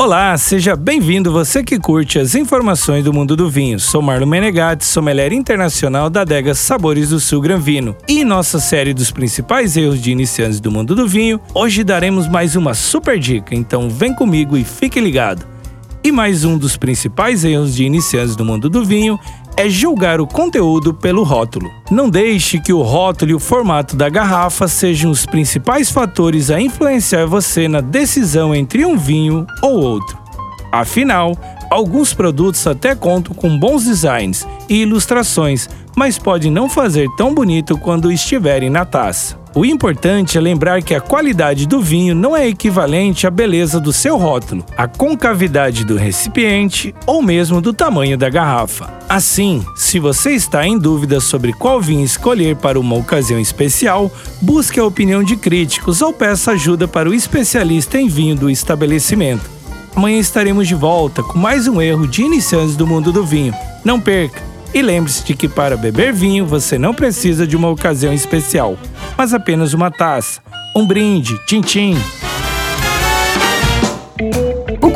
Olá, seja bem-vindo você que curte as informações do mundo do vinho. Sou Marlon Menegatti, sommelier internacional da adega Sabores do Sul Granvino. E em nossa série dos principais erros de iniciantes do mundo do vinho, hoje daremos mais uma super dica, então vem comigo e fique ligado. E mais um dos principais erros de iniciantes do mundo do vinho é julgar o conteúdo pelo rótulo. Não deixe que o rótulo e o formato da garrafa sejam os principais fatores a influenciar você na decisão entre um vinho ou outro. Afinal, alguns produtos até contam com bons designs e ilustrações, mas podem não fazer tão bonito quando estiverem na taça. O importante é lembrar que a qualidade do vinho não é equivalente à beleza do seu rótulo, à concavidade do recipiente ou mesmo do tamanho da garrafa. Assim, se você está em dúvida sobre qual vinho escolher para uma ocasião especial, busque a opinião de críticos ou peça ajuda para o especialista em vinho do estabelecimento. Amanhã estaremos de volta com mais um erro de iniciantes do mundo do vinho. Não perca! E lembre-se de que para beber vinho você não precisa de uma ocasião especial, mas apenas uma taça, um brinde, tchim-tchim.